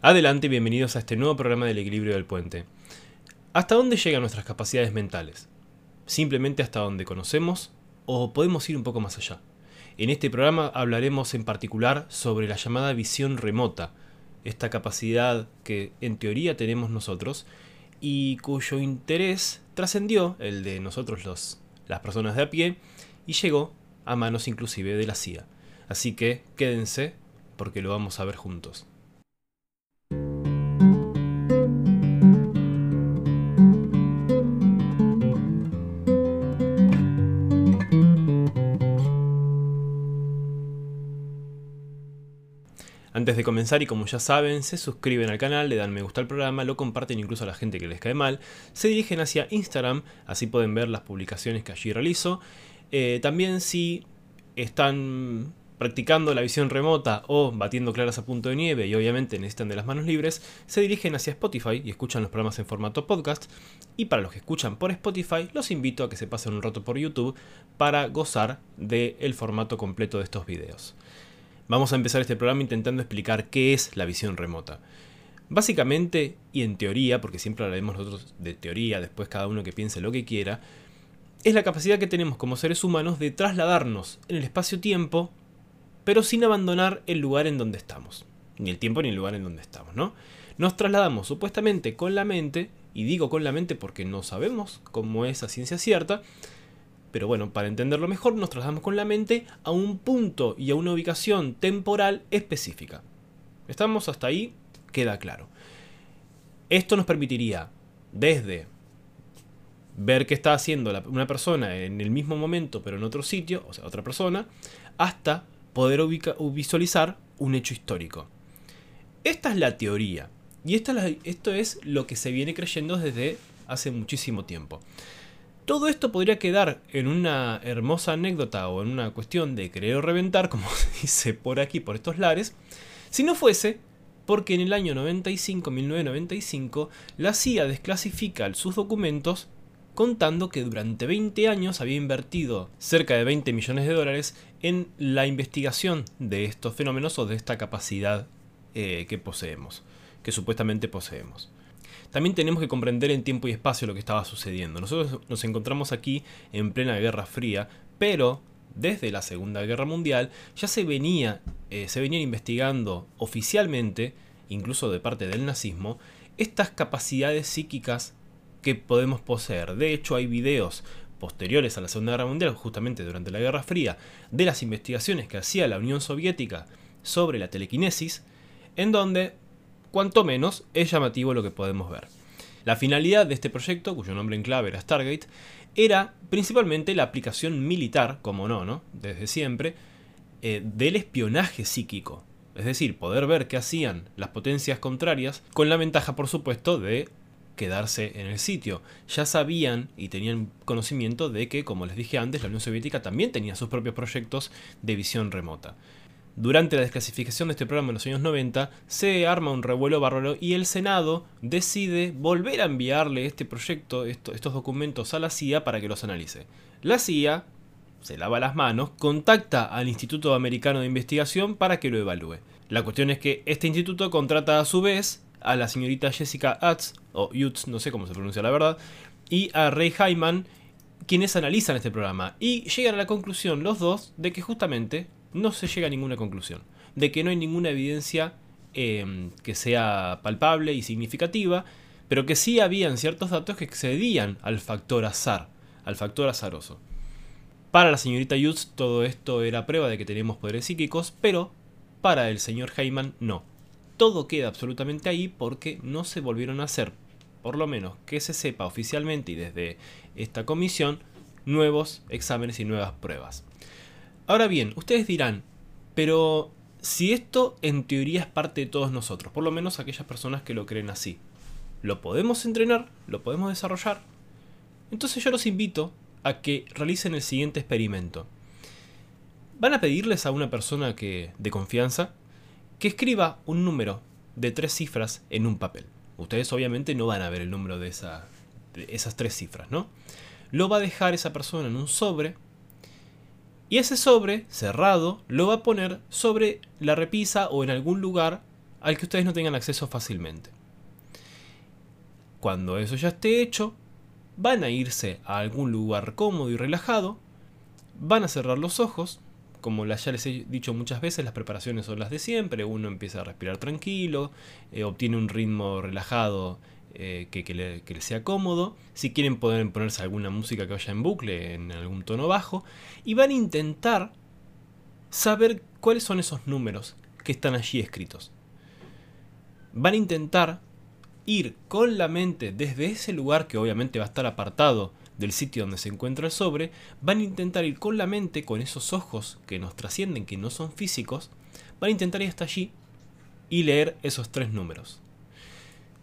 Adelante y bienvenidos a este nuevo programa del equilibrio del puente. ¿Hasta dónde llegan nuestras capacidades mentales? ¿Simplemente hasta donde conocemos o podemos ir un poco más allá? En este programa hablaremos en particular sobre la llamada visión remota, esta capacidad que en teoría tenemos nosotros y cuyo interés trascendió el de nosotros los, las personas de a pie y llegó a manos inclusive de la CIA. Así que quédense porque lo vamos a ver juntos. Antes de comenzar y como ya saben, se suscriben al canal, le dan me gusta al programa, lo comparten incluso a la gente que les cae mal, se dirigen hacia Instagram, así pueden ver las publicaciones que allí realizo. Eh, también si están practicando la visión remota o batiendo claras a punto de nieve y obviamente necesitan de las manos libres, se dirigen hacia Spotify y escuchan los programas en formato podcast. Y para los que escuchan por Spotify, los invito a que se pasen un rato por YouTube para gozar del formato completo de estos videos. Vamos a empezar este programa intentando explicar qué es la visión remota. Básicamente, y en teoría, porque siempre hablaremos nosotros de teoría, después cada uno que piense lo que quiera, es la capacidad que tenemos como seres humanos de trasladarnos en el espacio-tiempo, pero sin abandonar el lugar en donde estamos. Ni el tiempo ni el lugar en donde estamos, ¿no? Nos trasladamos supuestamente con la mente, y digo con la mente porque no sabemos cómo es a ciencia cierta, pero bueno, para entenderlo mejor nos trasladamos con la mente a un punto y a una ubicación temporal específica. ¿Estamos hasta ahí? Queda claro. Esto nos permitiría desde ver qué está haciendo una persona en el mismo momento pero en otro sitio, o sea, otra persona, hasta poder visualizar un hecho histórico. Esta es la teoría. Y esto es lo que se viene creyendo desde hace muchísimo tiempo. Todo esto podría quedar en una hermosa anécdota o en una cuestión de creer o reventar, como se dice por aquí, por estos lares, si no fuese porque en el año 95, 1995, la CIA desclasifica sus documentos contando que durante 20 años había invertido cerca de 20 millones de dólares en la investigación de estos fenómenos o de esta capacidad eh, que poseemos, que supuestamente poseemos también tenemos que comprender en tiempo y espacio lo que estaba sucediendo. Nosotros nos encontramos aquí en plena Guerra Fría, pero desde la Segunda Guerra Mundial ya se venía, eh, se venían investigando oficialmente, incluso de parte del nazismo, estas capacidades psíquicas que podemos poseer. De hecho, hay videos posteriores a la Segunda Guerra Mundial, justamente durante la Guerra Fría, de las investigaciones que hacía la Unión Soviética sobre la telequinesis, en donde cuanto menos es llamativo lo que podemos ver. La finalidad de este proyecto, cuyo nombre en clave era Stargate, era principalmente la aplicación militar, como no, ¿no? Desde siempre, eh, del espionaje psíquico. Es decir, poder ver qué hacían las potencias contrarias, con la ventaja, por supuesto, de quedarse en el sitio. Ya sabían y tenían conocimiento de que, como les dije antes, la Unión Soviética también tenía sus propios proyectos de visión remota. Durante la desclasificación de este programa en los años 90, se arma un revuelo bárbaro y el Senado decide volver a enviarle este proyecto, estos documentos a la CIA para que los analice. La CIA se lava las manos, contacta al Instituto Americano de Investigación para que lo evalúe. La cuestión es que este instituto contrata a su vez a la señorita Jessica Utz, o Utz, no sé cómo se pronuncia la verdad, y a Ray Hyman, quienes analizan este programa. Y llegan a la conclusión los dos de que justamente no se llega a ninguna conclusión. De que no hay ninguna evidencia em, que sea palpable y significativa, pero que sí habían ciertos datos que excedían al factor azar, al factor azaroso. Para la señorita Yutz todo esto era prueba de que teníamos poderes psíquicos, pero para el señor Heyman no. Todo queda absolutamente ahí porque no se volvieron a hacer, por lo menos que se sepa oficialmente y desde esta comisión, nuevos exámenes y nuevas pruebas. Ahora bien, ustedes dirán, pero si esto en teoría es parte de todos nosotros, por lo menos aquellas personas que lo creen así, ¿lo podemos entrenar? ¿Lo podemos desarrollar? Entonces yo los invito a que realicen el siguiente experimento. Van a pedirles a una persona que, de confianza que escriba un número de tres cifras en un papel. Ustedes obviamente no van a ver el número de, de esas tres cifras, ¿no? Lo va a dejar esa persona en un sobre y ese sobre, cerrado, lo va a poner sobre la repisa o en algún lugar al que ustedes no tengan acceso fácilmente. Cuando eso ya esté hecho, van a irse a algún lugar cómodo y relajado, van a cerrar los ojos, como ya les he dicho muchas veces, las preparaciones son las de siempre, uno empieza a respirar tranquilo, eh, obtiene un ritmo relajado eh, que, le, que, sea cómodo, si quieren pueden ponerse alguna música que vaya en bucle en algún tono bajo, y van a intentar saber cuáles son esos números que están allí escritos. Van a intentar ir con la mente desde ese lugar que obviamente va a estar apartado del sitio donde se encuentra el sobre, van a intentar ir con la mente, con esos ojos que nos trascienden, que no son físicos, van a intentar ir hasta allí y leer esos tres números.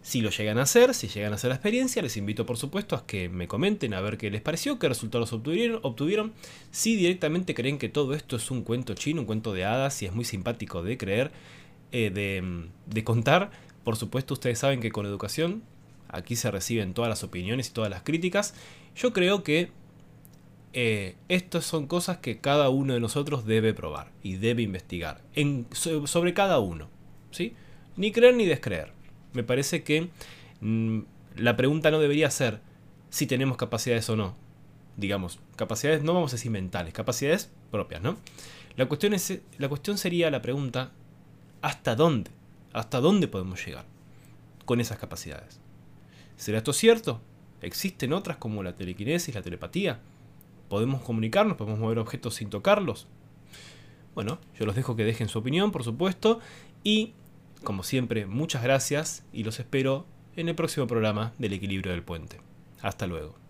Si lo llegan a hacer, si llegan a hacer la experiencia, les invito por supuesto a que me comenten a ver qué les pareció, qué resultados obtuvieron, obtuvieron. Si directamente creen que todo esto es un cuento chino, un cuento de hadas, si es muy simpático de creer, eh, de, de contar, por supuesto, ustedes saben que con educación aquí se reciben todas las opiniones y todas las críticas. Yo creo que eh, estas son cosas que cada uno de nosotros debe probar y debe investigar sobre cada uno. ¿sí? Ni creer ni descreer. Me parece que mm, la pregunta no debería ser si tenemos capacidades o no. Digamos, capacidades no vamos a decir mentales, capacidades propias, ¿no? La cuestión, es, la cuestión sería la pregunta, ¿hasta dónde hasta dónde podemos llegar con esas capacidades. ¿Será esto cierto? ¿Existen otras como la telequinesis, la telepatía? ¿Podemos comunicarnos? ¿Podemos mover objetos sin tocarlos? Bueno, yo los dejo que dejen su opinión, por supuesto, y como siempre, muchas gracias y los espero en el próximo programa del equilibrio del puente. Hasta luego.